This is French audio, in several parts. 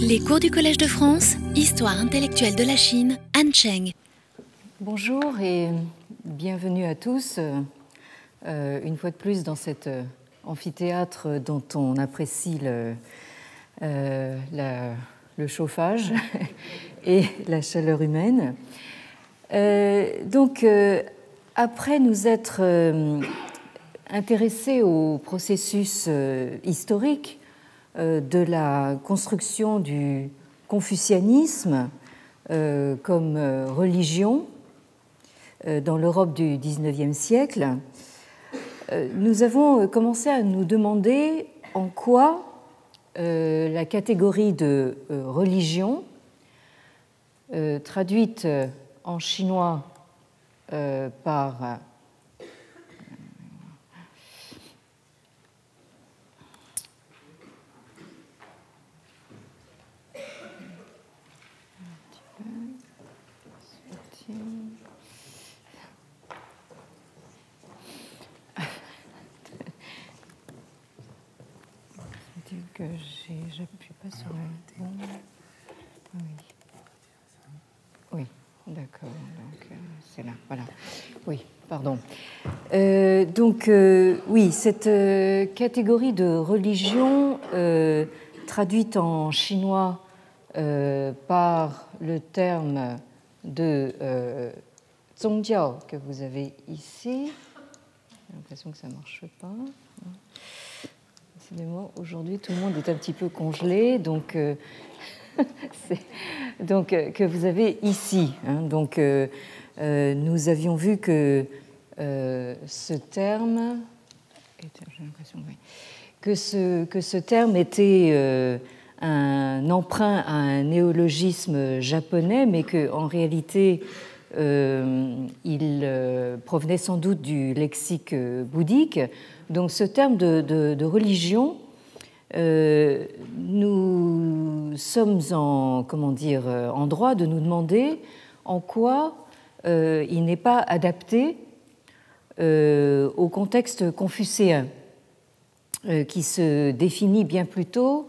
Les cours du Collège de France, Histoire intellectuelle de la Chine, Han Cheng. Bonjour et bienvenue à tous, euh, une fois de plus dans cet euh, amphithéâtre dont on apprécie le, euh, chauffage et la chaleur humaine. Euh, donc, euh, après nous être euh, intéressés au processus euh, historique euh, de la construction du confucianisme euh, comme euh, religion euh, dans l'Europe du XIXe siècle, euh, nous avons euh, commencé à nous demander en quoi euh, la catégorie de euh, religion, euh, traduite euh, en chinois euh, par euh, dire j'appuie pas sur le bon. Oui. Oui, d'accord. Donc euh, c'est là, voilà. Oui, pardon. Euh, donc euh, oui, cette catégorie de religion traduite en chinois par le terme de zongjiao que vous avez ici. J'ai l'impression que ça ne marche pas. Aujourd'hui, tout le monde est un petit peu congelé, donc, euh, euh, que vous avez ici. hein. donc, euh, nous avions vu que ce terme, que que ce, que ce terme était un emprunt à un néologisme japonais, mais qu'en réalité, euh, il provenait sans doute du lexique bouddhique. Donc ce terme de, religion, euh, nous sommes en, comment dire, euh, en droit de nous demander en quoi euh, il n'est pas adapté au contexte confucéen, qui se définit bien plutôt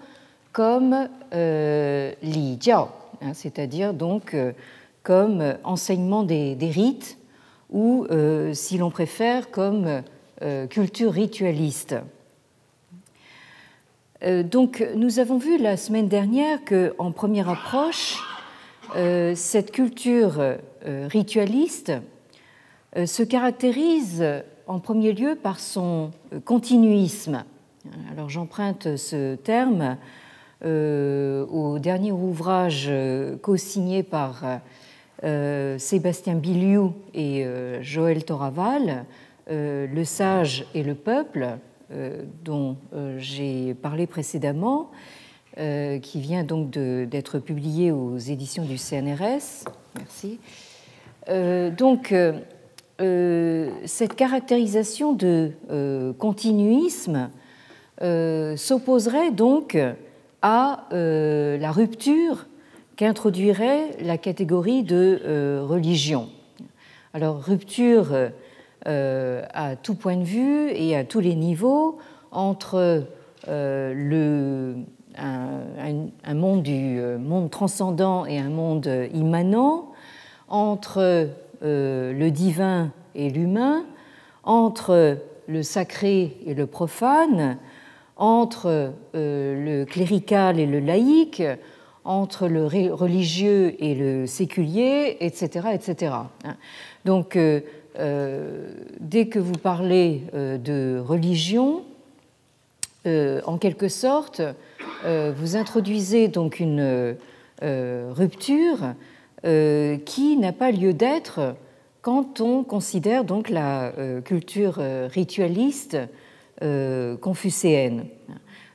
comme li jiao, hein, c'est-à-dire donc comme enseignement des, rites ou, si l'on préfère, comme culture ritualiste. Euh, donc, nous avons vu la semaine dernière que, en première approche, euh, cette culture euh, ritualiste euh, se caractérise en premier lieu par son euh, continuisme. Alors, j'emprunte ce terme euh, au dernier ouvrage euh, co-signé par euh, Sébastien Biliou et euh, Joël Toraval, euh, Le sage et le peuple, euh, dont euh, j'ai parlé précédemment, euh, qui vient donc d'être publié aux éditions du CNRS. Merci. Euh, donc, euh, euh, cette caractérisation de euh, continuisme euh, s'opposerait donc à euh, la rupture qu'introduirait la catégorie de euh, religion. Alors, rupture euh, à tout point de vue et à tous les niveaux entre euh, le, un, monde du euh, monde transcendant et un monde immanent, entre euh, le divin et l'humain, entre le sacré et le profane, entre euh, le clérical et le laïque, entre le religieux et le séculier, etc. etc. Donc, euh, euh, dès que vous parlez euh, de religion, euh, en quelque sorte, euh, vous introduisez donc une euh, rupture euh, qui n'a pas lieu d'être quand on considère donc la euh, culture euh, ritualiste euh, confucéenne.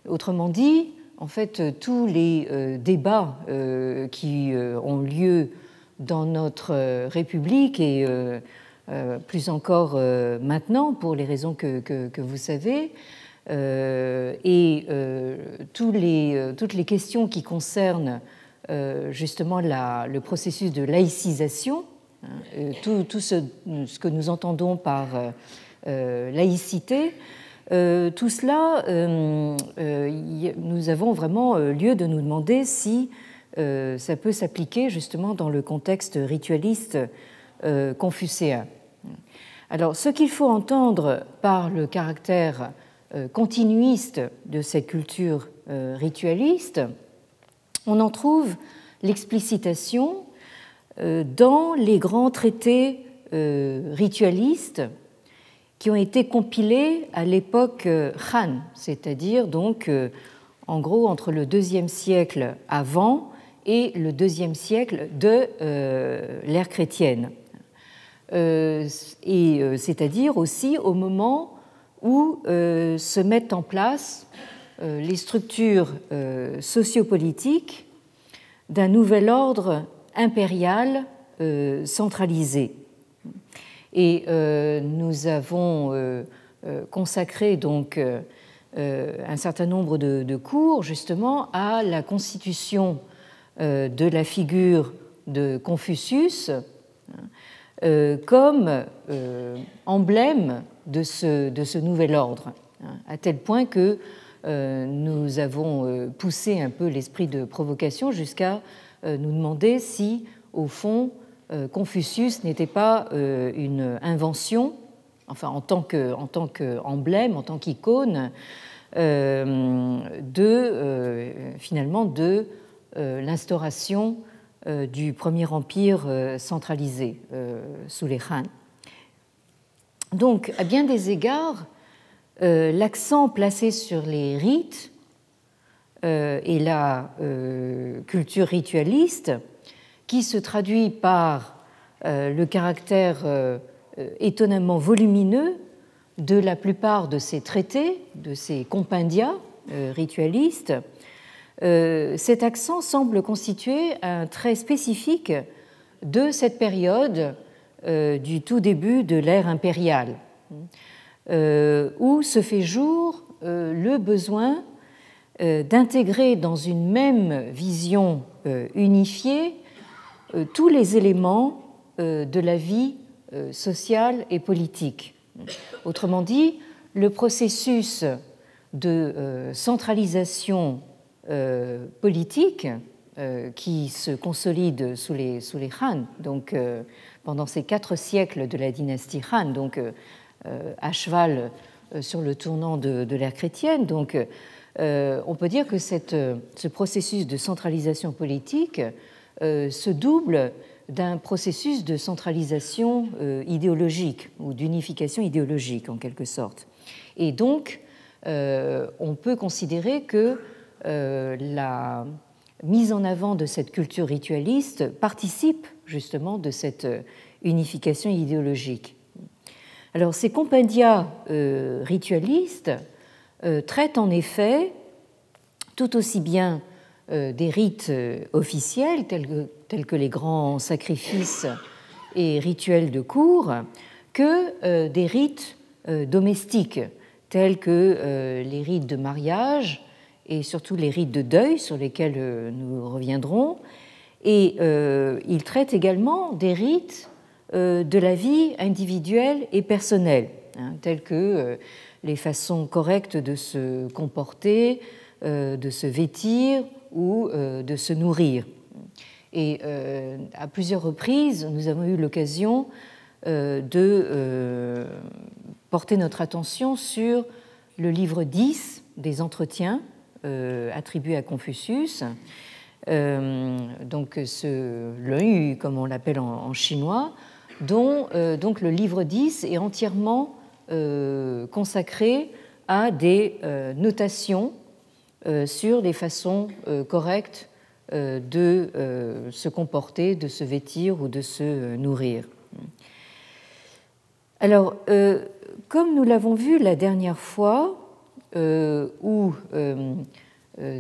Autrement dit, en fait, tous les euh, débats euh, qui euh, ont lieu dans notre euh, République et euh, euh, plus encore euh, maintenant, pour les raisons que, vous savez, euh, et euh, euh, toutes les questions qui concernent euh, justement le processus de laïcisation, hein, euh, tout, ce, que nous entendons par euh, euh, laïcité, tout cela, nous avons vraiment lieu de nous demander si ça peut s'appliquer justement dans le contexte ritualiste confucéen. Alors, ce qu'il faut entendre par le caractère continuiste de cette culture ritualiste, on en trouve l'explicitation euh, dans les grands traités euh, ritualistes qui ont été compilés à l'époque euh, Han, c'est-à-dire donc en gros entre le deuxième siècle avant et le deuxième siècle de l'ère chrétienne. Et c'est-à-dire aussi au moment où se mettent en place les structures sociopolitiques d'un nouvel ordre impérial euh, centralisé. Et euh, nous avons euh, consacré donc un certain nombre de, cours justement à la constitution de la figure de Confucius comme emblème de ce, de ce, nouvel ordre, hein, à tel point que nous avons poussé un peu l'esprit de provocation jusqu'à euh, nous demander si, au fond, euh, Confucius n'était pas euh, une invention, enfin en tant qu'emblème, en tant qu'icône, de finalement de l'instauration du premier empire centralisé sous les Han. Donc, à bien des égards, l'accent placé sur les rites euh, et la euh, culture ritualiste, qui se traduit par euh, le caractère étonnamment volumineux de la plupart de ces traités, de ces compendia ritualistes, cet accent semble constituer un trait spécifique de cette période du tout début de l'ère impériale, où se fait jour le besoin euh, d'intégrer dans une même vision euh, unifiée euh, tous les éléments de la vie sociale et politique. Autrement dit, le processus de centralisation politique qui se consolide sous les, sous les Han, donc pendant ces quatre siècles de la dynastie Han, donc à cheval sur le tournant de, de l'ère chrétienne, donc euh, on peut dire que euh, ce processus de centralisation politique euh, se double d'un processus de centralisation idéologique ou d'unification idéologique en quelque sorte. Et donc, on peut considérer que la mise en avant de cette culture ritualiste participe justement de cette unification idéologique. Alors, ces compendia ritualistes euh, traite en effet tout aussi bien euh, des rites euh, officiels tels que, les grands sacrifices et rituels de cour que des rites domestiques tels que les rites de mariage et surtout les rites de deuil sur lesquels nous reviendrons. Et il traite également des rites de la vie individuelle et personnelle, hein, tels que les façons correctes de se comporter, euh, de se vêtir ou euh, de se nourrir. Et euh, à plusieurs reprises, nous avons eu l'occasion de porter notre attention sur le livre 10 des entretiens attribués à Confucius. donc ce l'œil, comme on l'appelle en, chinois, dont donc le livre 10 est entièrement euh, consacré à des euh, notations euh, sur les façons correctes de se comporter, de se vêtir ou de se nourrir. Alors, comme nous l'avons vu la dernière fois, où,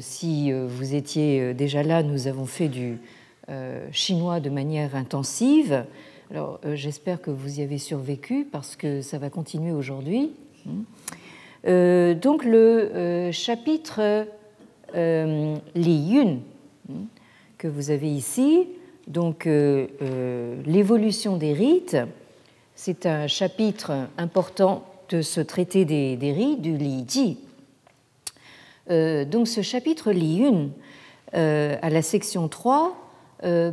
si vous étiez déjà là, nous avons fait du chinois de manière intensive, alors euh, j'espère que vous y avez survécu parce que ça va continuer aujourd'hui. Euh, donc le euh, chapitre Li Yun que vous avez ici, donc l'évolution des rites, c'est un chapitre important de ce traité des, rites, du Li Ji. donc ce chapitre Li Yun, à la section 3,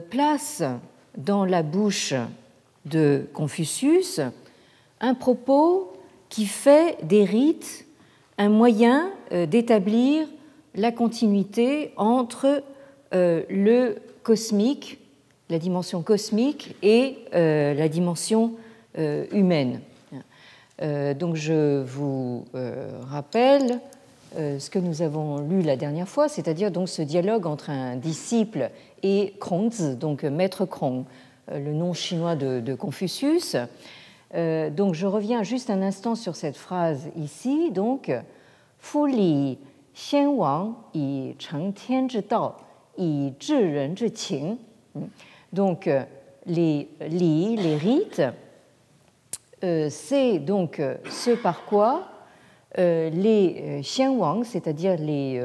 place dans la bouche de Confucius un propos qui fait des rites un moyen d'établir la continuité entre le cosmique, la dimension cosmique et la dimension humaine. Euh, donc je vous euh, rappelle euh, ce que nous avons lu la dernière fois, c'est-à-dire donc ce dialogue entre un disciple et Kongzi, donc maître Krong, le nom chinois de, Confucius. donc je reviens juste un instant sur cette phrase ici. Donc, Fu li xian wang yi cheng tian zhi dao yi ren qing. Donc les li, les rites, c'est donc euh, ce par quoi euh, les Xianwang, c'est-à-dire les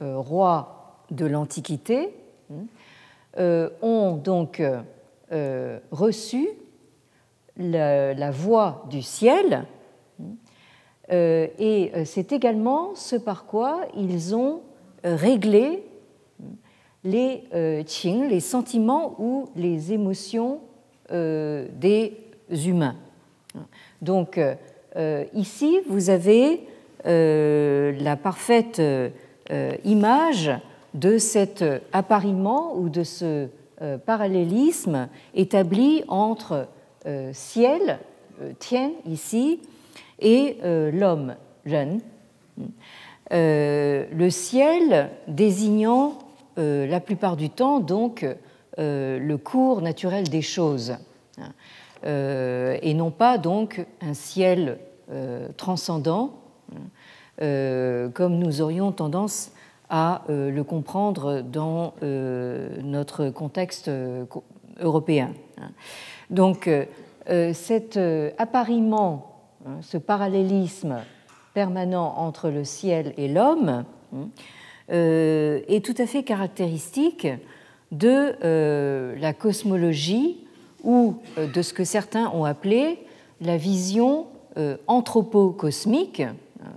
rois de l'Antiquité, hein, ont donc reçu la, voix du ciel, hein, et c'est également ce par quoi ils ont réglé hein, les qing, les sentiments ou les émotions des humains. Donc euh, ici, vous avez euh, la parfaite euh, image de cet appariement ou de ce parallélisme établi entre ciel, tien ici, et l'homme, Ren. le ciel désignant la plupart du temps donc le cours naturel des choses. Euh, et non pas donc un ciel euh, transcendant, euh, comme nous aurions tendance à le comprendre dans notre contexte européen. Donc cet appariement, hein, ce parallélisme permanent entre le ciel et l'homme hein, est tout à fait caractéristique de la cosmologie ou euh, de ce que certains ont appelé la vision euh, anthropo-cosmique.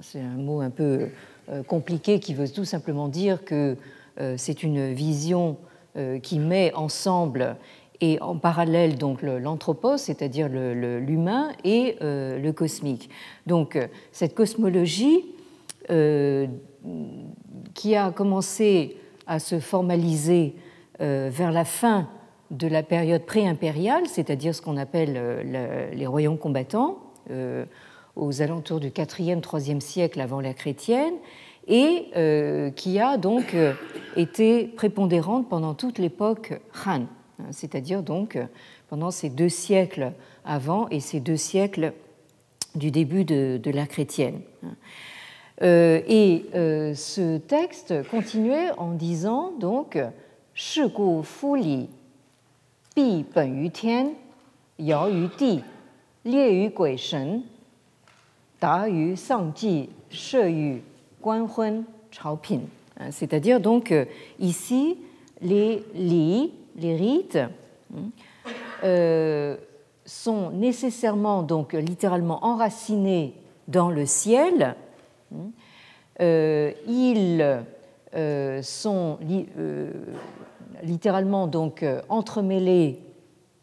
C'est un mot un peu euh, compliqué qui veut tout simplement dire que c'est une vision qui met ensemble et en parallèle donc l'anthropos, c'est-à-dire l'humain, et le cosmique. Donc cette cosmologie qui a commencé à se formaliser vers la fin de la période pré-impériale, c'est-à-dire ce qu'on appelle euh, les royaumes combattants, euh, aux alentours du 4e, 3e siècle avant la chrétienne, et euh, qui a donc été prépondérante pendant toute l'époque Han, hein, c'est-à-dire donc pendant ces deux siècles avant et ces deux siècles du début de, l'ère chrétienne. et ce texte continuait en disant donc 必本于天，尧于地，列于鬼神，达于丧祭，设于官婚朝品。C'est-à-dire donc ici les lits, les rites euh, sont nécessairement donc littéralement enracinés dans le ciel. Euh, ils euh, sont euh, littéralement donc euh, entremêlés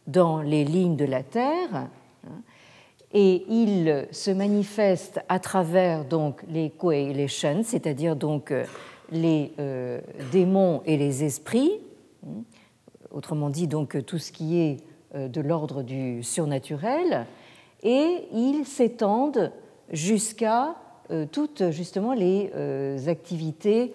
dans les lignes de la Terre, hein, et il se manifeste à travers donc les Shen, c'est-à-dire donc euh, les euh, démons et les esprits, hein, autrement dit donc tout ce qui est de l'ordre du surnaturel, et ils s'étendent jusqu'à toutes justement les activités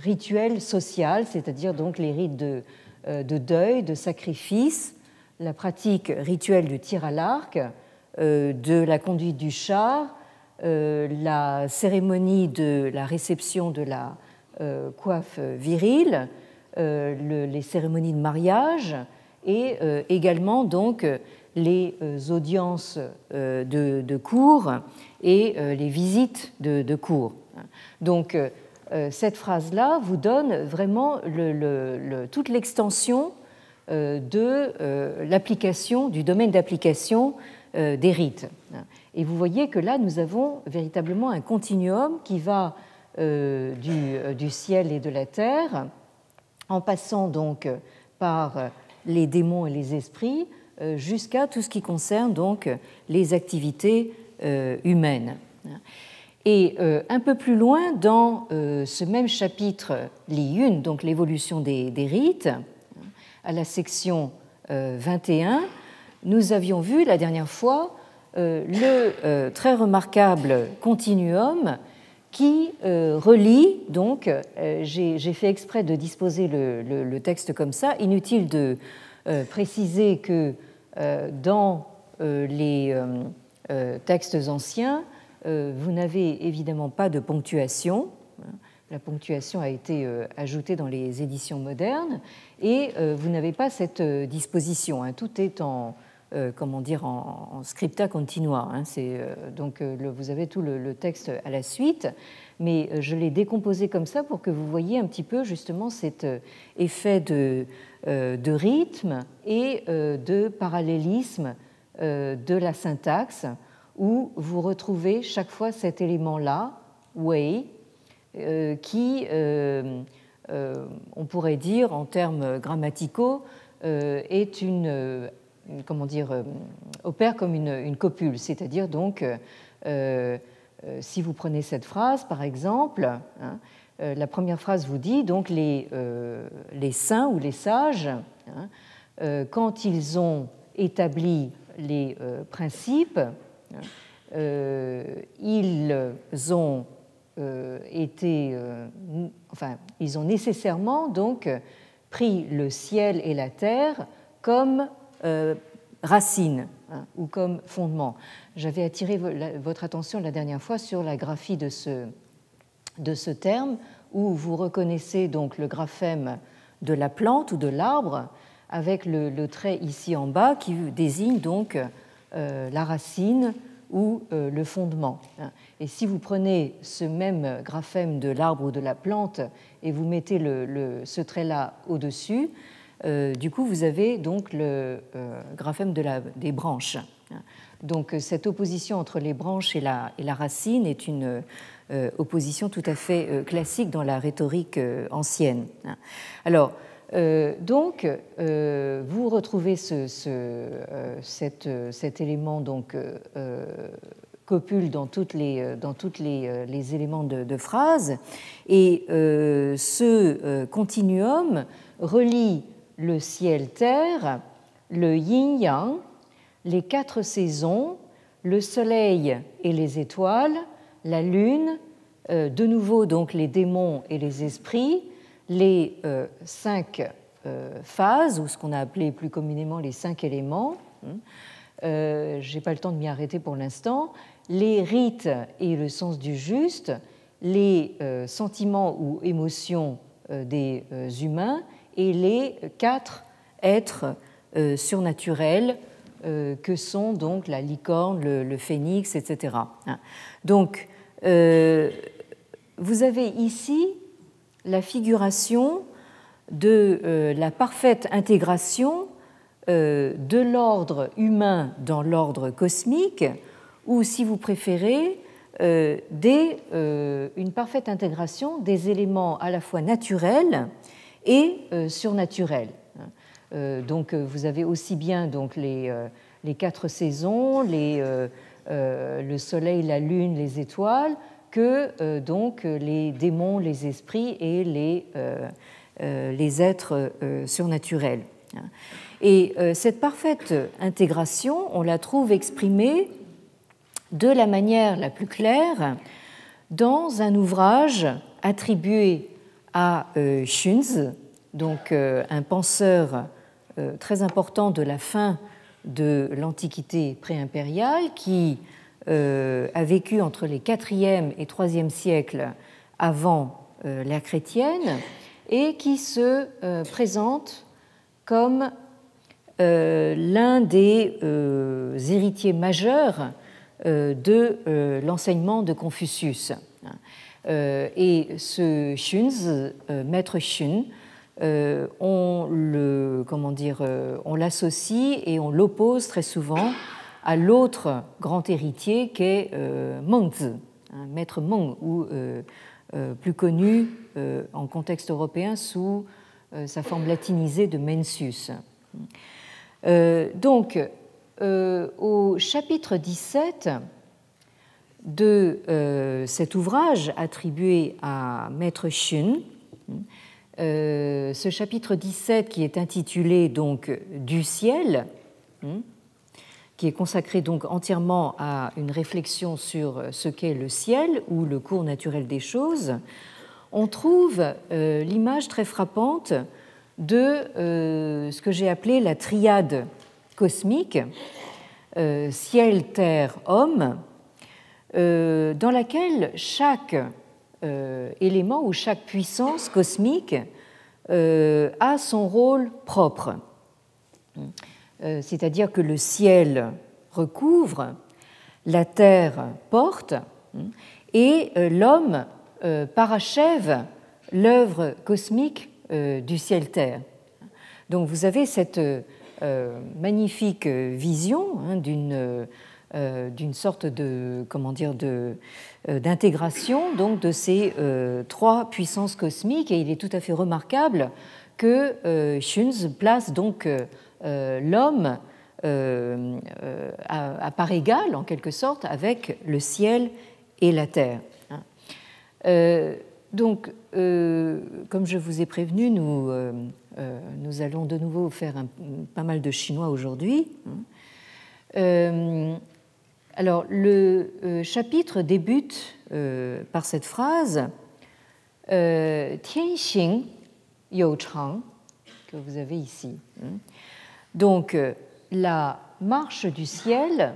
rituel social, c'est-à-dire donc les rites de, euh, de, deuil, de sacrifice, la pratique rituelle du tir à l'arc, euh, de la conduite du char, euh, la cérémonie de la réception de la coiffe virile, les cérémonies de mariage et également donc les audiences de, cours et les visites de, de cours. Donc cette phrase-là vous donne vraiment toute l'extension euh, de euh, l'application, du domaine d'application des rites. Et vous voyez que là, nous avons véritablement un continuum qui va du, du, ciel et de la terre, en passant donc par les démons et les esprits, jusqu'à tout ce qui concerne donc les activités humaines. Et euh, un peu plus loin, dans euh, ce même chapitre, Li donc l'évolution des, rites, à la section 21, euh, nous avions vu la dernière fois le très remarquable continuum qui relie, donc, j'ai fait exprès de disposer le, texte comme ça, inutile de préciser que dans les textes anciens, vous n'avez évidemment pas de ponctuation. La ponctuation a été euh, ajoutée dans les éditions modernes et euh, vous n'avez pas cette disposition. Hein. Tout est en, comment dire, en, scripta continua. Hein. donc vous avez tout le, texte à la suite, mais je l'ai décomposé comme ça pour que vous voyez un petit peu justement cet effet de rythme et de parallélisme de la syntaxe où vous retrouvez chaque fois cet élément-là, way, euh, qui, euh, euh, on pourrait dire en termes grammaticaux, est une, comment dire, opère comme une, copule, c'est-à-dire donc si vous prenez cette phrase, par exemple, hein, la première phrase vous dit donc les, les saints ou les sages, hein, quand ils ont établi les principes, ils ont euh, été, euh, enfin, ils ont nécessairement donc pris le ciel et la terre comme racine hein, ou comme fondement. J'avais attiré votre attention la dernière fois sur la graphie de ce, de ce terme où vous reconnaissez donc le graphème de la plante ou de l'arbre avec le, trait ici en bas qui désigne donc euh, la racine ou euh, le fondement. Et si vous prenez ce même graphème de l'arbre ou de la plante et vous mettez ce trait-là au-dessus, euh, du coup vous avez donc le graphème des branches. Donc cette opposition entre les branches et la, et la racine est une opposition tout à fait classique dans la rhétorique ancienne. Alors, euh, donc, euh, vous retrouvez euh, cet élément donc, copule dans toutes les éléments de, de, phrase, et ce continuum relie le ciel-terre, le yin-yang, les quatre saisons, le soleil et les étoiles, la lune, de nouveau donc les démons et les esprits, les euh, cinq euh, phases, ou ce qu'on a appelé plus communément les cinq éléments. Hein. Euh, je n'ai pas le temps de m'y arrêter pour l'instant. Les rites et le sens du juste, les sentiments ou émotions des humains et les quatre êtres surnaturels que sont donc la licorne, le, phénix, etc. Hein. Donc, vous avez ici la figuration de euh, la parfaite intégration euh, de l'ordre humain dans l'ordre cosmique, ou si vous préférez, euh, une parfaite intégration des éléments à la fois naturels et surnaturels. donc vous avez aussi bien donc, les, les quatre saisons, les, le soleil, la lune, les étoiles, que euh, donc les démons, les esprits et les, euh, euh, les êtres surnaturels. Et cette parfaite intégration, on la trouve exprimée de la manière la plus claire dans un ouvrage attribué à Shunz, donc un penseur très important de la fin de l'Antiquité préimpériale, qui a vécu entre les 4e et 3e siècles avant euh, l'ère chrétienne et qui se euh, présente comme l'un des héritiers majeurs de l'enseignement de Confucius. Et ce maître Shun, on on l'associe et on l'oppose très souvent à l'autre grand héritier qu'est Mengzi, hein, maître Meng, ou plus connu en contexte européen sous sa forme latinisée de Mencius. donc, au chapitre 17, de euh, cet ouvrage attribué à Maître Xun. Euh, ce chapitre 17 qui est intitulé donc Du ciel, hein, qui est consacré donc entièrement à une réflexion sur ce qu'est le ciel ou le cours naturel des choses, on trouve euh, l'image très frappante de ce que j'ai appelé la triade cosmique, ciel, terre, homme, euh, dans laquelle chaque euh, élément ou chaque puissance cosmique euh, a son rôle propre. C'est-à-dire que le ciel recouvre, la terre porte, et l'homme parachève l'œuvre cosmique du ciel-terre. Donc vous avez cette magnifique vision hein, d'une euh, d'une sorte de comment euh, d'intégration donc de ces euh, trois puissances cosmiques et il est tout à fait remarquable que Schunz place donc l'homme à, part égale en quelque sorte avec le ciel et la terre. Hein. donc, comme je vous ai prévenu, nous, nous allons de nouveau faire pas mal de chinois aujourd'hui. Hein. Alors, le euh, chapitre débute euh, par cette phrase euh, Tianxing You Chang, que vous avez ici. Donc, la marche du ciel,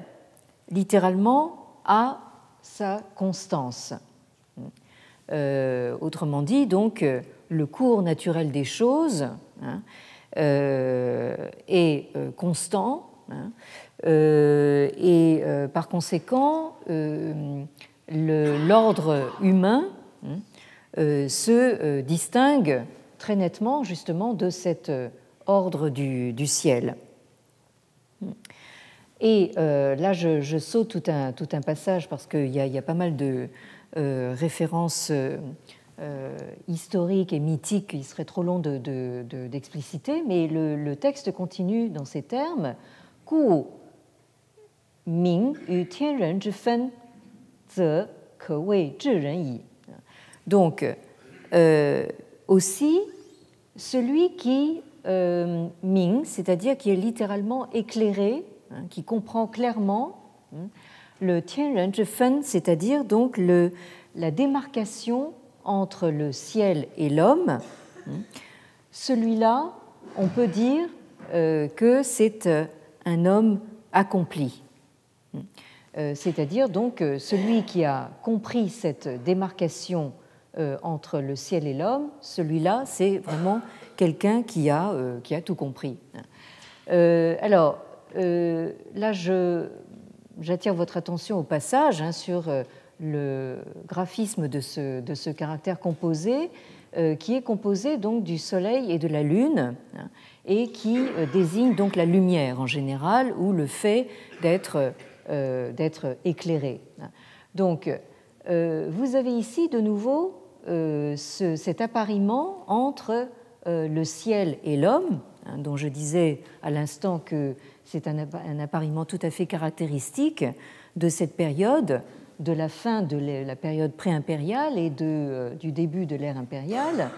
littéralement, a sa constance. autrement dit, donc, le cours naturel des choses hein, est constant. Hein, euh, et euh, par conséquent, euh, l'ordre humain hein, se distingue très nettement justement de cet ordre du, ciel. Et là, je, saute tout un, passage parce qu'il y, a pas mal de références historiques et mythiques qu'il serait trop long d'expliciter, de, mais le, texte continue dans ces termes. Ku donc, euh, aussi, celui qui euh, Ming, c'est-à-dire qui est littéralement éclairé, hein, qui comprend clairement hein, le Tianren Fen, c'est-à-dire donc le, la démarcation entre le ciel et l'homme. Hein. Celui-là, on peut dire euh, que c'est un homme accompli. Euh, c'est-à-dire donc euh, celui qui a compris cette démarcation euh, entre le ciel et l'homme, celui-là, c'est vraiment quelqu'un qui a, qui a tout compris. alors, là, j'attire votre attention au passage hein, sur le graphisme de ce, de ce caractère composé, qui est composé donc du Soleil et de la Lune, hein, et qui désigne donc la lumière en général, ou le fait d'être euh, éclairé. Donc, euh, vous avez ici de nouveau euh, cet appariement entre le ciel et l'homme, hein, dont je disais à l'instant que c'est un, appariement tout à fait caractéristique de cette période, de la fin de la période pré-impériale et de, du début de l'ère impériale.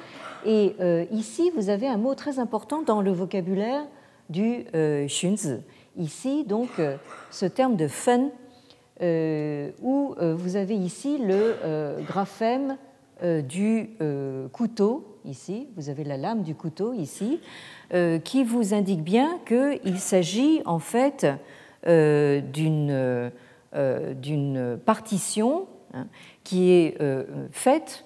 Et ici, vous avez un mot très important dans le vocabulaire du Xunzi, ici donc euh, ce terme de fen, euh, où euh, vous avez ici le graphème du couteau, ici, vous avez la lame du couteau ici, qui vous indique bien qu'il s'agit en fait d'une d'une partition hein, qui est faite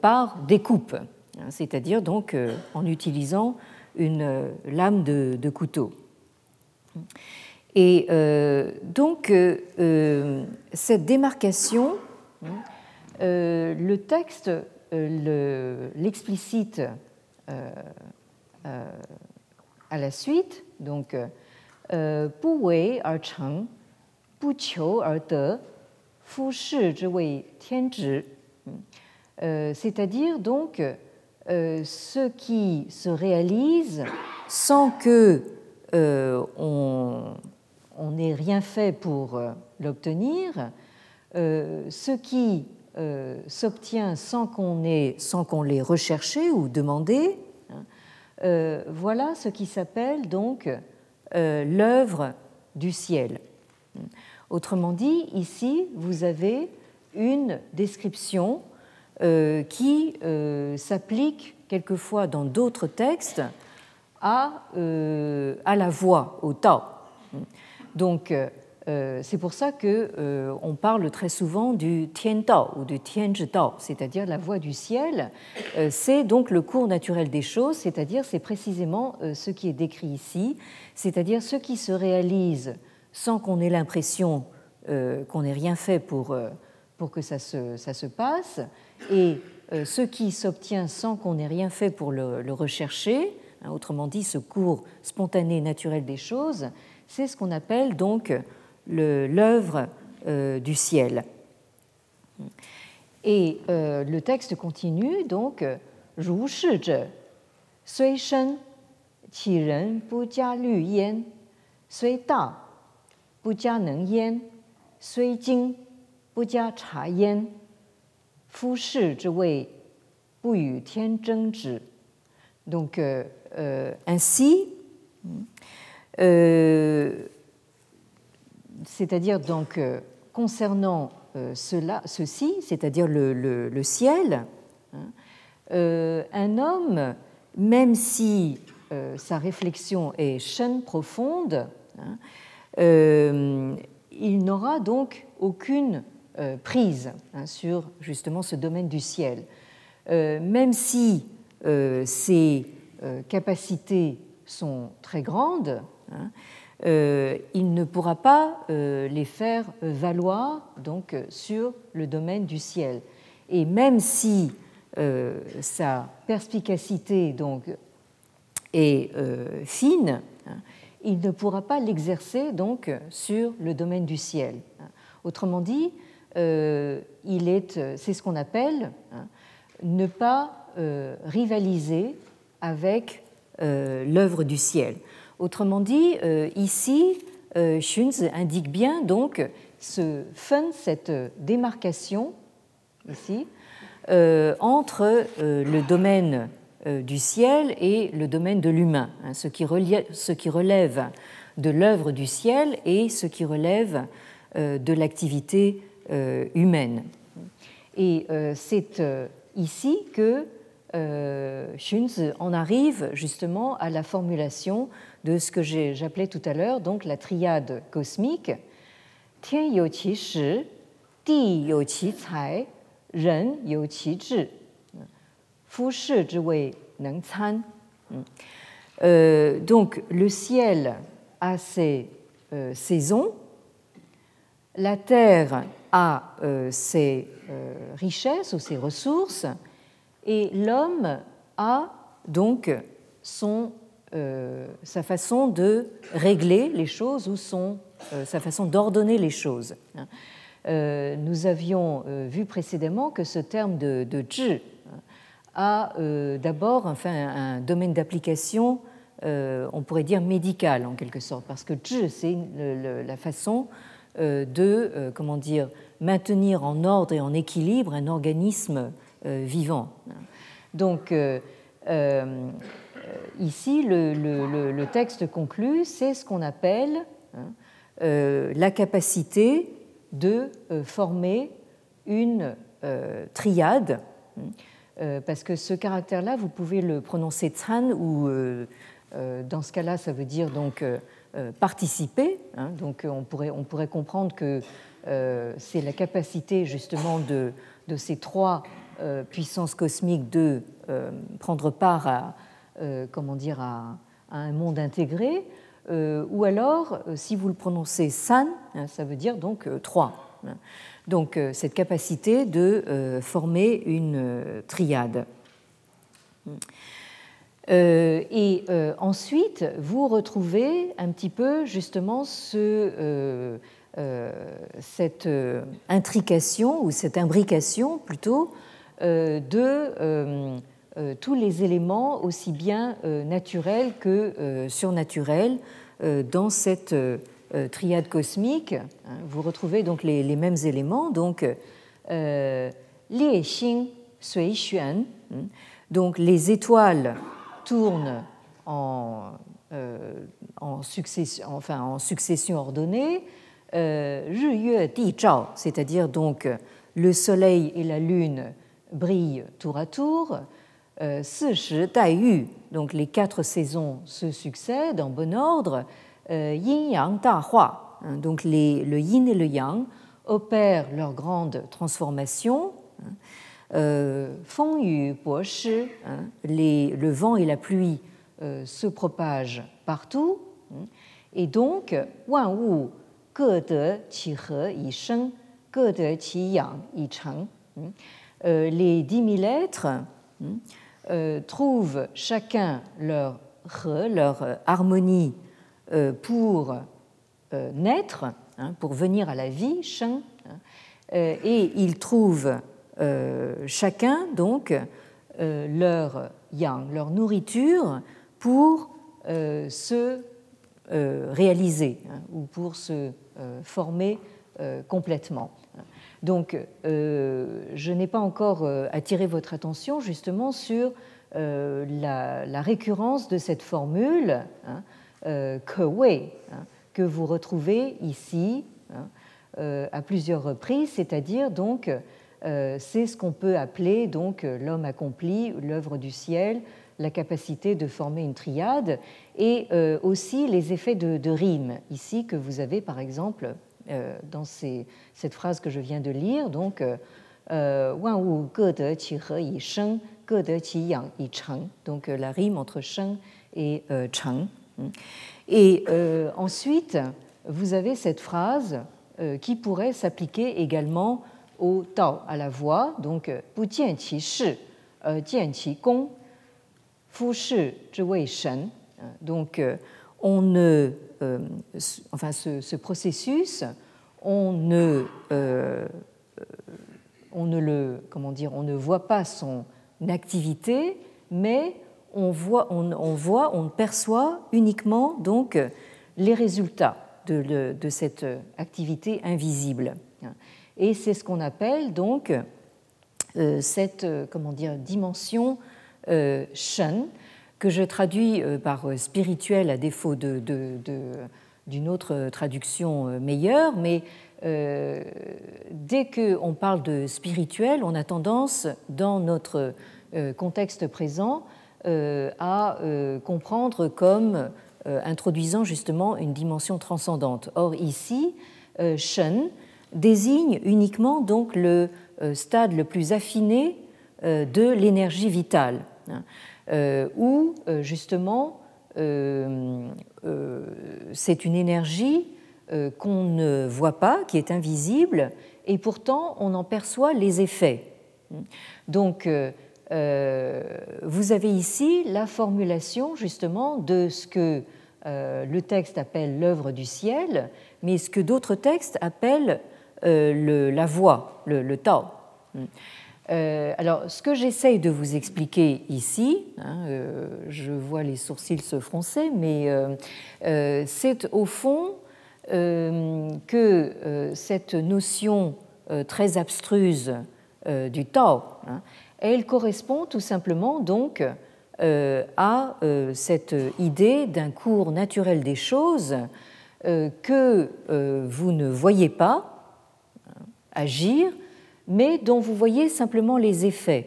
par découpe, hein, c'est-à-dire donc en utilisant une lame de couteau. Et euh, donc, euh, euh, cette démarcation, le texte euh, l'explicite euh, euh, à la suite, donc bu wei er cheng, bu qiu er de, fu shi zhi wei tian. C'est-à-dire donc ce qui se réalise sans que on, on n'ait rien fait pour l'obtenir, ce qui s'obtient sans qu'on qu'on l'ait recherché ou demandé, hein, voilà ce qui s'appelle donc l'œuvre du ciel. Autrement dit, ici, vous avez une description euh, qui euh, s'applique quelquefois dans d'autres textes à, euh, à, la voix, au Tao. Donc, c'est pour ça qu'on on parle très souvent du Tian ou du Tao, c'est-à-dire la voix du ciel. c'est donc le cours naturel des choses, c'est-à-dire c'est précisément ce qui est décrit ici, c'est-à-dire ce qui se réalise sans qu'on ait l'impression euh, qu'on n'ait rien fait pour, euh, pour que ça se, ça se, passe, et euh, ce qui s'obtient sans qu'on ait rien fait pour le, rechercher, hein, autrement dit ce cours spontané naturel des choses, c'est ce qu'on appelle donc l'œuvre euh, du ciel. Et euh, le texte continue donc Ru shi zhe, sui shen, qi ren bu jia lu yan, sui da, bu jia neng sui jing, bu jia cha yan, fu shi zhi wei, bu yu tian zheng zhi. Donc, euh, euh, ainsi, euh, c'est-à-dire donc euh, concernant euh, cela, ceci, c'est-à-dire le, ciel, hein, euh, un homme, même si sa réflexion est chaîne profonde, hein, il n'aura donc aucune prise hein, sur justement ce domaine du ciel. Même si ses capacités sont très grandes, il ne pourra pas les faire valoir donc sur le domaine du ciel. Et même si sa perspicacité donc est fine, hein, il ne pourra pas l'exercer donc sur le domaine du ciel. Autrement dit, euh, il est, c'est ce qu'on appelle hein, ne pas euh, rivaliser avec euh, l'œuvre du ciel. Autrement dit, ici, Schunz indique bien donc ce fun, cette démarcation ici entre le domaine euh, du ciel et le domaine de l'humain, hein, ce, qui relève de l'œuvre du ciel et ce qui relève euh, de l'activité euh, humaine. Et c'est ici que Schunz en arrive justement à la formulation de ce que j'appelais tout à l'heure donc la triade cosmique. Tian you qi shi, di you qi cai, ren you qi zhi. Euh, donc le ciel a ses euh, saisons, la terre a euh, ses richesses ou ses ressources, et l'homme a donc son, sa façon de régler les choses ou son, sa façon d'ordonner les choses. nous avions vu précédemment que ce terme de, de a euh, d'abord enfin, un domaine d'application, euh, on pourrait dire médical en quelque sorte, parce que zhi, c'est la façon euh, de comment dire, maintenir en ordre et en équilibre un organisme vivant. Donc, ici, le, texte conclut, c'est ce qu'on appelle hein, la capacité de former une triade euh, parce que ce caractère-là, vous pouvez le prononcer tsan ou euh, euh, dans ce cas-là, ça veut dire donc participer. Hein. donc on pourrait, on pourrait comprendre que c'est la capacité justement de ces trois puissances cosmiques de prendre part à, comment dire, à, un monde intégré. ou alors, si vous le prononcez san, hein, ça veut dire donc trois. Donc euh, cette capacité de euh, former une euh, triade. et ensuite, vous retrouvez un petit peu justement ce, cette intrication ou cette imbrication plutôt de tous les éléments aussi bien naturels que surnaturels dans cette triade cosmique. Hein. Vous retrouvez donc les, mêmes éléments, donc Lie Xing Sui Xuan, hein. donc les étoiles tournent en euh, en, succession, ordonnée, euh, c'est-à-dire donc le soleil et la lune brillent tour à tour. Euh, donc les quatre saisons se succèdent en bon ordre. Yin Yang Da Hua, hein, donc les, le yin et le yang opèrent leur grande transformation. Feng Yu Bo Shi, hein, le vent et la pluie euh, se propage partout. Et donc, Wan Wu Ge De Qi He Yi Sheng, De Qi Yang Yi Cheng. Euh, les dix mille êtres euh, trouvent chacun leur leur harmonie pour naître, hein, pour venir à la vie, Sheng. Et ils trouvent chacun donc leur yang, leur nourriture pour euh, se euh, réaliser hein, ou pour se euh, former complètement. Donc, je n'ai pas encore attiré votre attention justement sur la, récurrence de cette formule hein, que hein, que vous retrouvez ici à plusieurs reprises, c'est-à-dire donc c'est ce qu'on peut appeler donc l'homme accompli, l'œuvre du ciel, la capacité de former une triade et euh, aussi les effets de, rime ici que vous avez par exemple euh, dans cette phrase que je viens de lire, donc euh, Cheng, donc la rime entre Sheng et Cheng. Et ensuite, vous avez cette phrase qui pourrait s'appliquer également au Tao, à la voix, donc Bu Jian Qi Shi, Jian Qi Gong, Fu Shi Wei Shen. Donc, euh, on ne, euh, enfin, ce, processus, on ne, euh, on ne le, comment dire, on ne voit pas son activité, mais on voit, on, voit, on perçoit uniquement donc les résultats de, cette activité invisible. Et c'est ce qu'on appelle donc cette comment dire, dimension euh, shen, que je traduis euh, par euh, spirituel à défaut d'une de, autre traduction meilleure, mais dès qu'on parle de spirituel, on a tendance, dans notre contexte présent, à comprendre comme introduisant justement une dimension transcendante. Or ici, Shen désigne uniquement donc le stade le plus affiné de l'énergie vitale. Euh, où euh, justement euh, c'est une énergie qu'on ne voit pas, qui est invisible, et pourtant on en perçoit les effets. Donc vous avez ici la formulation justement de ce que le texte appelle l'œuvre du ciel, mais ce que d'autres textes appellent la voix, le, le Tao. Euh, alors, ce que j'essaye de vous expliquer ici, hein, euh, je vois les sourcils se froncer, mais euh, c'est au fond que cette notion très abstruse du Tao, hein, elle correspond tout simplement donc à cette idée d'un cours naturel des choses que vous ne voyez pas hein, agir, mais dont vous voyez simplement les effets.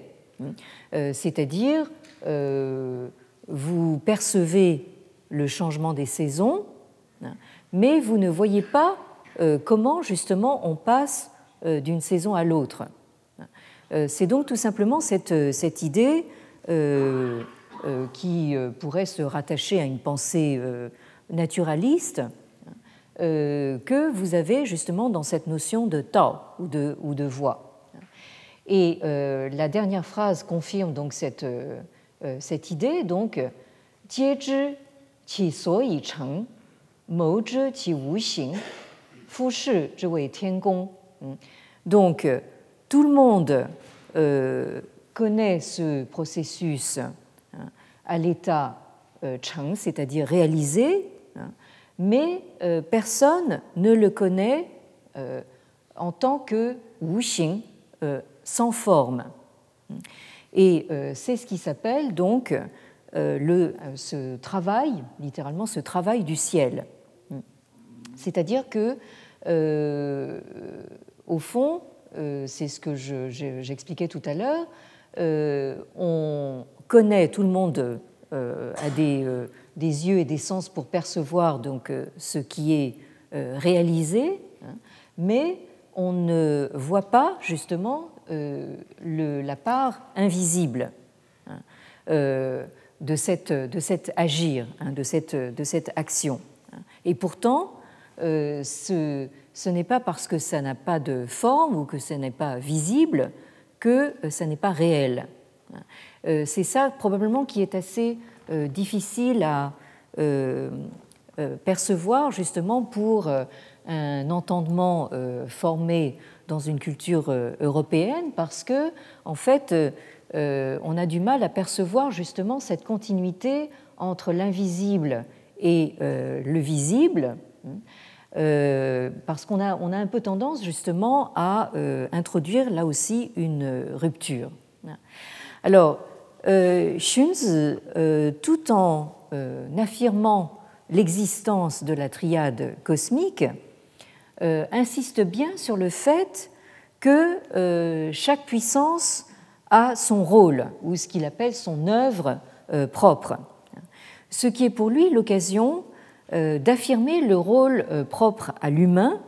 Euh, c'est-à-dire, euh, vous percevez le changement des saisons, mais vous ne voyez pas euh, comment justement on passe d'une saison à l'autre. C'est donc tout simplement cette, cette idée qui pourrait se rattacher à une pensée naturaliste que vous avez justement dans cette notion de Tao ou de, ou de voix. Et euh, la dernière phrase confirme donc cette, euh, euh, cette idée, donc wu xing, Shi Donc, tout le monde connaît ce processus hein, à l'état Cheng, c'est-à-dire réalisé, hein, mais personne ne le connaît en tant que wuxing, sans forme. Et c'est ce qui s'appelle donc le, ce travail, littéralement ce travail du ciel. C'est-à-dire que, euh, au fond, euh, c'est ce que j'expliquais tout à l'heure, euh, on connaît, tout le monde a des, des, yeux et des sens pour percevoir donc, ce qui est réalisé, hein, mais on ne voit pas justement le, la part invisible hein, de, cette, de cet agir, hein, de, cette, de cette action. Et pourtant, euh, ce, n'est pas parce que ça n'a pas de forme ou que ce n'est pas visible que euh, ça n'est pas réel. Euh, c'est ça probablement qui est assez difficile à percevoir justement pour un entendement formé dans une culture européenne parce que en fait on a du mal à percevoir justement cette continuité entre l'invisible et le visible euh, parce qu'on a, on a un peu tendance justement à euh, introduire là aussi une rupture. Alors, euh, Schunz, tout en affirmant l'existence de la triade cosmique, insiste bien sur le fait que chaque puissance a son rôle, ou ce qu'il appelle son œuvre propre, ce qui est pour lui l'occasion euh, d'affirmer le rôle euh, propre à l'humain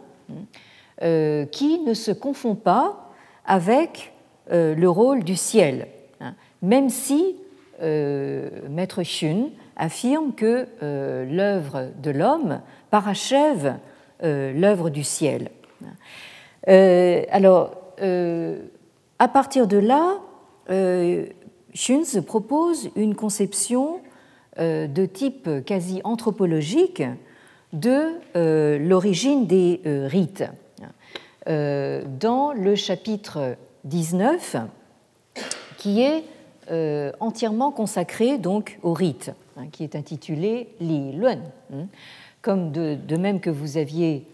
euh, qui ne se confond pas avec le rôle du ciel, hein. même si Maître Xun affirme que l'œuvre de l'homme parachève l'œuvre du ciel. alors, à partir de là, se propose une conception euh, de type quasi anthropologique de euh, l'origine des euh, rites. Dans le chapitre 19, qui est entièrement consacré donc au rite, hein, qui est intitulé Li Lun. Comme de, même que vous aviez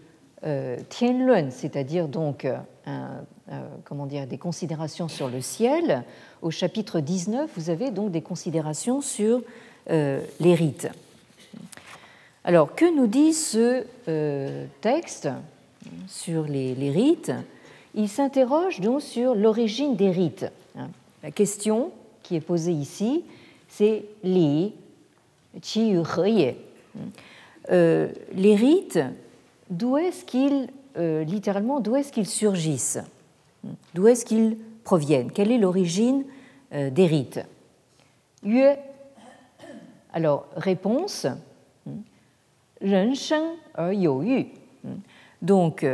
Tian Lun, c'est-à-dire donc comment dire, des considérations sur le ciel, au chapitre 19, vous avez donc des considérations sur euh, les rites. Alors, que nous dit ce euh, texte sur les, rites? Il s'interroge donc sur l'origine des rites. La question qui est posée ici, c'est li, chi euh, les rites, d'où est-ce qu'ils, littéralement, d'où est-ce qu'ils surgissent D'où est-ce qu'ils proviennent Quelle est l'origine des rites alors, réponse. Ren Yu. Donc,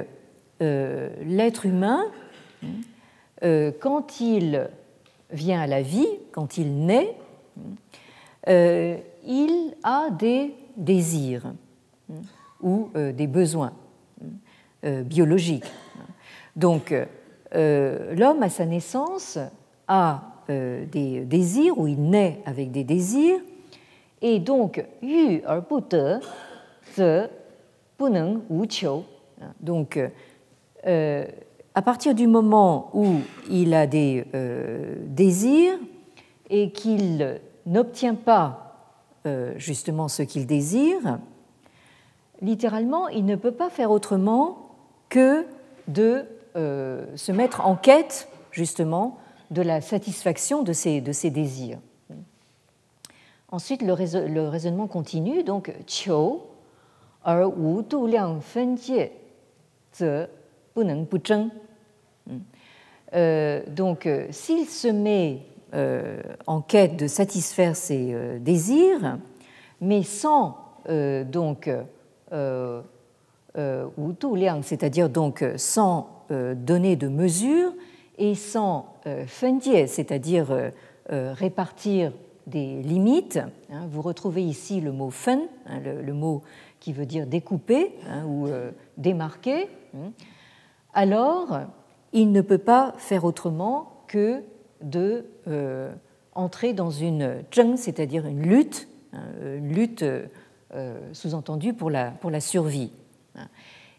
euh, l'être humain, euh, quand il vient à la vie, quand il naît, euh, il a des désirs ou des besoins biologiques. Donc, l'homme à sa naissance a des désirs ou il naît avec des désirs et donc, yu er bu de, bu neng qiu. Donc, euh, à partir du moment où il a des euh, désirs et qu'il n'obtient pas euh, justement ce qu'il désire, littéralement, il ne peut pas faire autrement que de se mettre en quête justement de la satisfaction de ses, de ses désirs. Ensuite, le, raisonnement continue. Donc, qiu. Euh, donc, euh, s'il se met euh, en quête de satisfaire ses désirs, mais sans donc wu du liang, c'est-à-dire donc sans donner de mesure et sans fen c'est-à-dire répartir des limites. Hein. Vous retrouvez ici le mot fen, hein, le, mot qui veut dire découper ou démarquer. Alors, il ne peut pas faire autrement que de entrer dans une zheng, c'est-à-dire une lutte, une lutte sous-entendue pour la, pour la survie.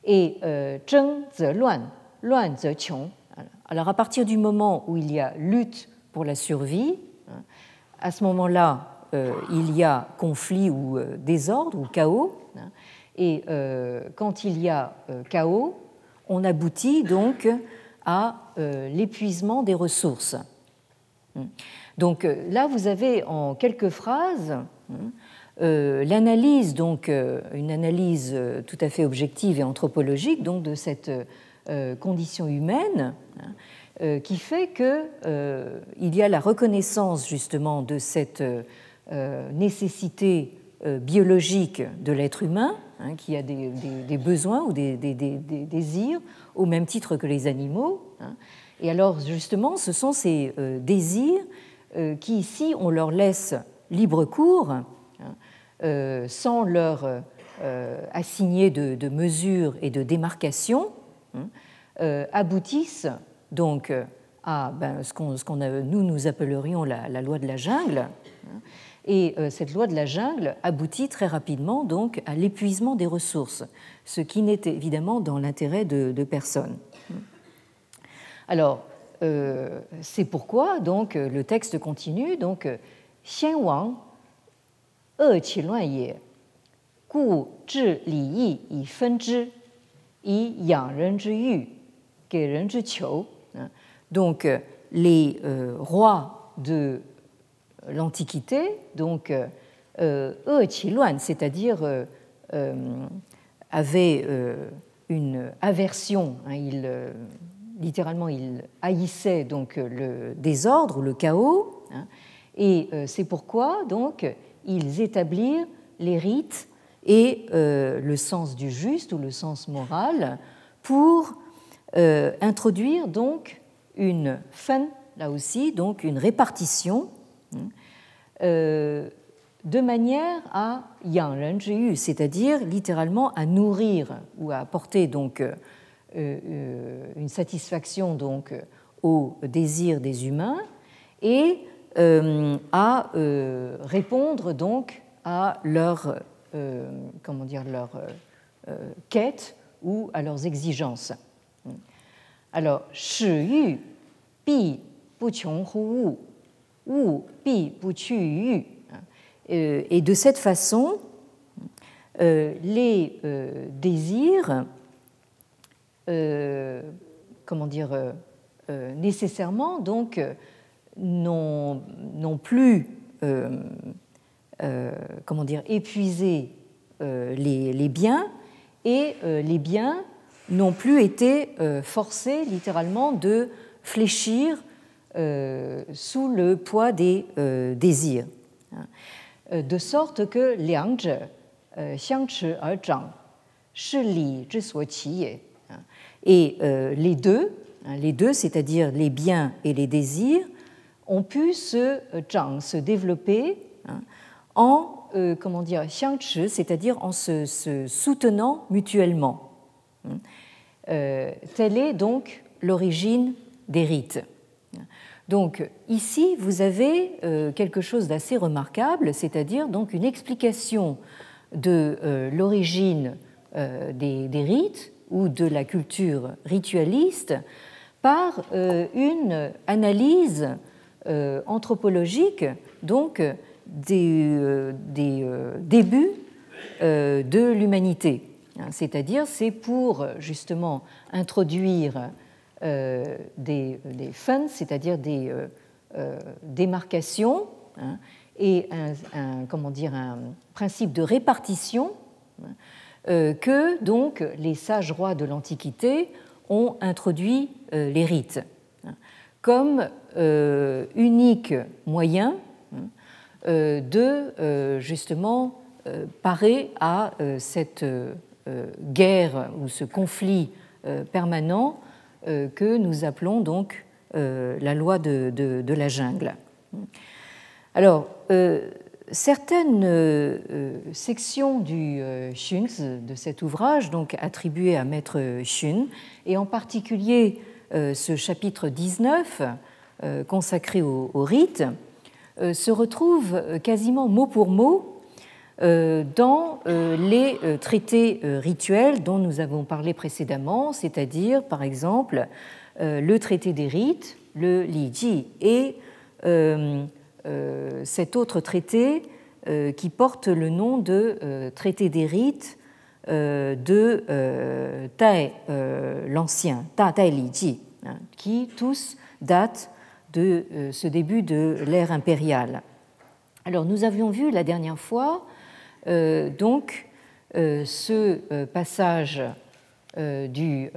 Et zheng ze luan, luan ze qiong. Alors à partir du moment où il y a lutte pour la survie, hein, à ce moment-là, euh, il y a conflit ou euh, désordre ou chaos. Hein, et euh, quand il y a chaos, on aboutit donc à l'épuisement des ressources. Hein. Donc là, vous avez en quelques phrases l'analyse, donc une analyse tout à fait objective et anthropologique donc de cette condition humaine euh, qui fait qu'il euh, y a la reconnaissance justement de cette euh, nécessité biologique de l'être humain, hein, qui a des, besoins ou des, désirs, au même titre que les animaux. Hein. Et alors justement, ce sont ces désirs qui ici, on leur laisse libre cours, hein, sans leur assigner de, mesures et de démarcations, aboutissent donc euh, à ben, ce qu'on nous nous appellerions la, loi de la jungle. Hein. Et euh, cette loi de la jungle aboutit très rapidement donc à l'épuisement des ressources, ce qui n'est évidemment dans l'intérêt de, personne. Alors, euh, c'est pourquoi donc le texte continue donc Xian Wang e qi luan ye, gu zhi li yi yi fen zhi, yi yang ren zhi yu, ge ren zhi qiu. Donc euh, les euh, rois de l'Antiquité, donc euh, c'est-à-dire avaient une aversion, hein, littéralement ils haïssaient donc le désordre ou le chaos, hein, et c'est pourquoi donc ils établirent les rites et le sens du juste ou le sens moral pour introduire donc une fin, là aussi, donc une répartition, hein, euh, de manière à yang c'est-à-dire littéralement à nourrir ou à apporter donc euh, euh, une satisfaction donc aux désirs des humains et à répondre donc à leur comment dire leur quête ou à leurs exigences. Alors, bu bu yu. Euh, et de cette façon, euh, les euh, désirs, comment dire, nécessairement, donc, n'ont plus, comment dire, épuisé les, les, biens, et les biens n'ont plus été euh, forcés littéralement de fléchir euh, sous le poids des euh, désirs. Hein. De sorte que liang zhe xiangchi er zhang, shi li zhi. Et les deux, hein, les deux, c'est-à-dire les biens et les désirs, ont pu se, se développer en, comment dire, c'est-à-dire en se, soutenant mutuellement. Euh, telle est donc l'origine des rites. Donc ici, vous avez euh, quelque chose d'assez remarquable, c'est-à-dire donc une explication de euh, l'origine des, rites ou de la culture ritualiste par une analyse anthropologique donc des, des débuts de l'humanité. Hein, c'est-à-dire, c'est pour justement introduire euh, des, des c'est-à-dire des euh, euh, démarcations hein, et un, comment dire, un principe de répartition hein, que donc les sages rois de l'Antiquité ont introduit les rites comme unique moyen de justement parer à cette euh, guerre ou ce conflit euh, permanent euh, que nous appelons donc la loi de, la jungle. Alors, certaines sections du Xunzi, de cet ouvrage, donc attribué à Maître Xun, et en particulier ce chapitre 19 consacré au, rite, se retrouve quasiment mot pour mot euh, dans euh, les euh, traités rituels dont nous avons parlé précédemment, c'est-à-dire par exemple le traité des rites, le Li et cet autre traité qui porte le nom de traité des rites de Tai l'Ancien, Ta Tai Li hein, qui tous datent de ce début de l'ère impériale. Alors nous avions vu la dernière fois euh, donc, euh, ce euh, passage du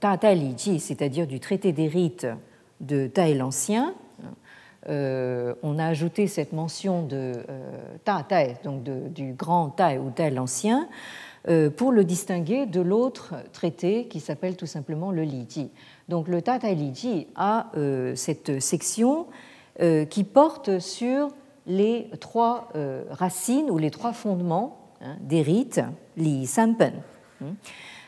Ta Tai c'est-à-dire du traité des rites de Tai l'Ancien, on a ajouté cette mention de Ta Tai, donc du grand Tai ou Tai l'Ancien, pour le distinguer de l'autre traité qui s'appelle tout simplement le Liji. Donc le Ta Tai Liji a cette section qui porte sur les trois euh, racines ou les trois fondements hein, des rites, li sampen. Hein.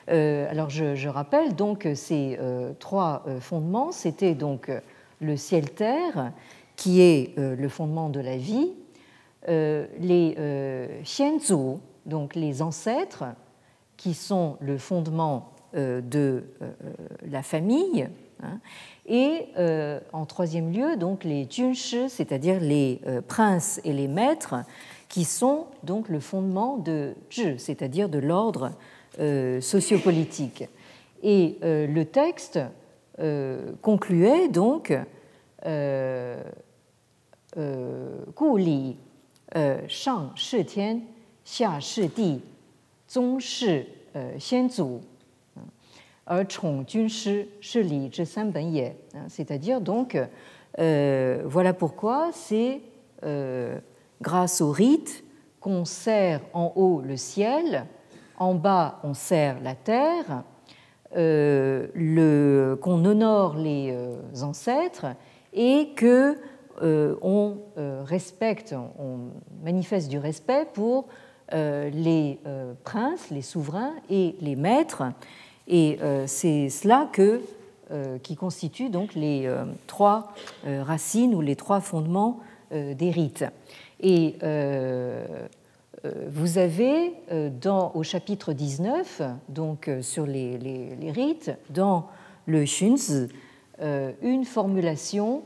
Euh, alors je, rappelle donc ces euh, trois fondements, c'était donc le ciel-terre, qui est le fondement de la vie, les xianzu, donc les ancêtres, qui sont le fondement de la famille, hein, et euh, en troisième lieu, donc les junshi, c'est-à-dire les euh, princes et les maîtres, qui sont donc le fondement de zhi, c'est-à-dire de l'ordre euh, sociopolitique. Et le texte concluait donc Gu li shang shi tian, xia shi di, zong shi xian zu c'est-à-dire donc, euh, voilà pourquoi c'est euh, grâce au rite qu'on sert en haut le ciel, en bas on sert la terre, euh, qu'on honore les ancêtres et que on respecte, on manifeste du respect pour les princes, les souverains et les maîtres et euh, c'est cela euh, qui constitue donc les euh, trois racines ou les trois fondements des rites. Et vous avez au chapitre 19, donc sur les, les, rites, dans le Shunzi, une formulation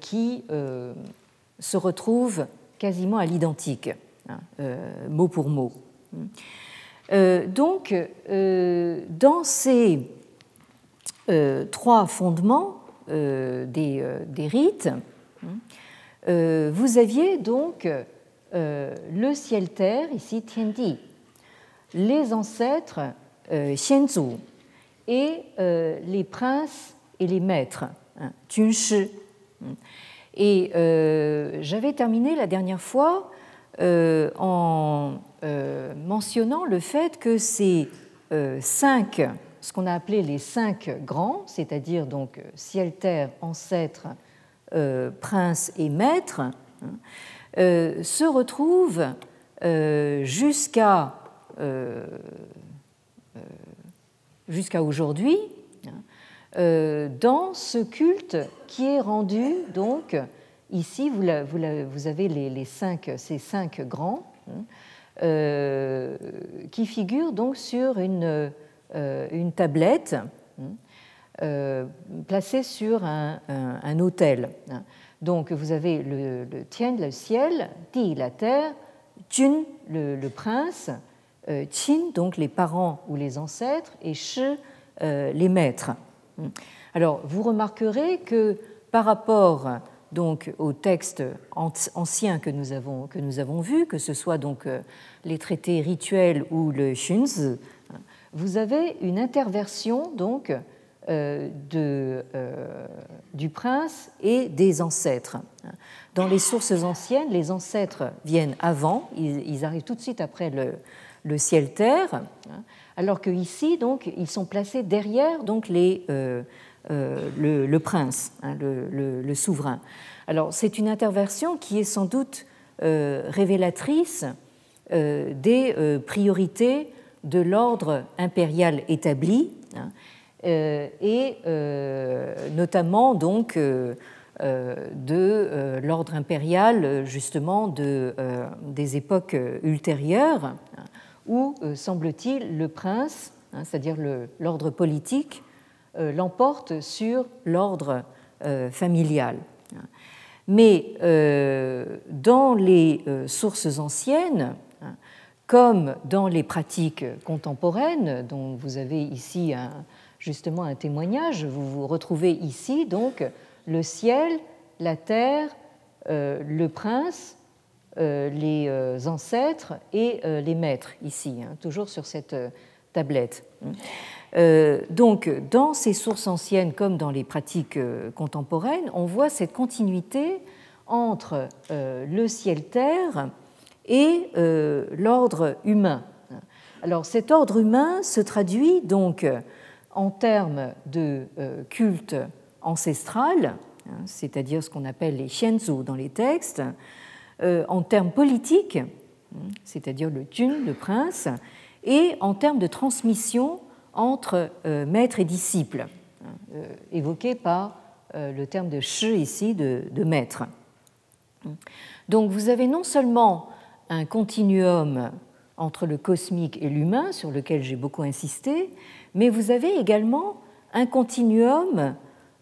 qui se retrouve quasiment à l'identique, hein, mot pour mot. Euh, donc, euh, dans ces euh, trois fondements des, rites, vous aviez donc le ciel-terre, ici Tiandi, les ancêtres Xianzu et les princes et les maîtres, hein. Et j'avais terminé la dernière fois en euh, mentionnant le fait que ces euh, cinq, ce qu'on a appelé les cinq grands, c'est-à-dire donc ciel, terre, ancêtre, euh, prince et maître, hein, se retrouvent jusqu'à jusqu'à aujourd'hui dans ce culte qui est rendu donc ici vous, avez les, cinq, ces cinq grands hein, euh, qui figure donc sur une, euh, tablette hein, euh, placée sur un, autel. Hein. Donc vous avez le, le Tien, le ciel, Di, la terre, Jun, le, prince, Qin, donc les parents ou les ancêtres, et Shi, les maîtres. Alors vous remarquerez que par rapport donc aux textes anciens que nous avons, que nous avons vus, que ce soit donc euh, les traités rituels ou le Shunzi, vous avez une interversion donc euh, de, euh, du prince et des ancêtres. Dans les sources anciennes, les ancêtres viennent avant, ils, arrivent tout de suite après le, le ciel-terre, alors que ici, donc, ils sont placés derrière donc les le, prince, hein, le, souverain. Alors c'est une interversion qui est sans doute révélatrice des priorités de l'ordre impérial établi, hein, et notamment donc de l'ordre impérial justement de, des époques ultérieures, où, semble-t-il, le prince, hein, c'est-à-dire l'ordre politique, euh, l'emporte sur l'ordre euh, familial. Mais euh, dans les sources anciennes, hein, comme dans les pratiques contemporaines, dont vous avez ici justement un témoignage, vous vous retrouvez ici donc le ciel, la terre, le prince, euh, les euh, ancêtres et euh, les maîtres ici, hein, toujours sur cette tablette. donc, dans ces sources anciennes comme dans les pratiques contemporaines, on voit cette continuité entre le ciel-terre et l'ordre humain. Alors, cet ordre humain se traduit donc en termes de culte ancestral, hein, c'est-à-dire ce qu'on appelle les xianzu dans les textes, euh, en termes politiques, c'est-à-dire le tun, le prince, et en termes de transmission entre euh, maître et disciple, euh, évoqué par le terme de shi ici, de, maître. Donc vous avez non seulement un continuum entre le cosmique et l'humain, sur lequel j'ai beaucoup insisté, mais vous avez également un continuum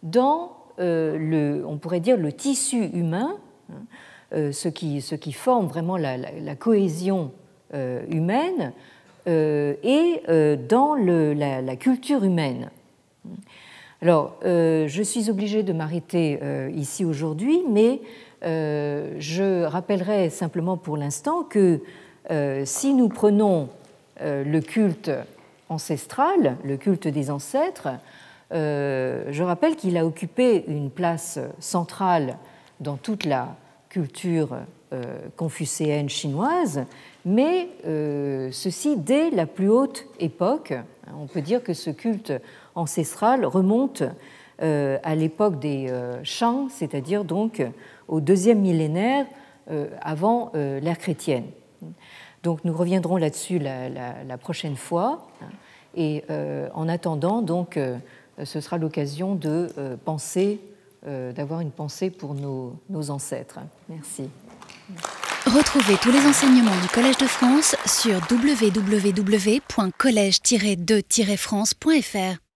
dans le, on pourrait dire, le tissu humain, euh, ce, qui, ce qui forme vraiment la, cohésion euh, humaine euh, et dans le, la, culture humaine. Alors, je suis obligée de m'arrêter ici aujourd'hui, mais je rappellerai simplement pour l'instant que si nous prenons le culte ancestral, le culte des ancêtres, je rappelle qu'il a occupé une place centrale dans toute la culture euh, confucéenne chinoise, mais euh, ceci dès la plus haute époque. On peut dire que ce culte ancestral remonte euh, à l'époque des Shang, c'est-à-dire donc au deuxième millénaire avant l'ère chrétienne. Donc nous reviendrons là-dessus la, prochaine fois. Et en attendant, donc, ce sera l'occasion de penser d'avoir une pensée pour nos, nos ancêtres. Merci. Retrouvez tous les enseignements du Collège de France sur www.collège-2-france.fr.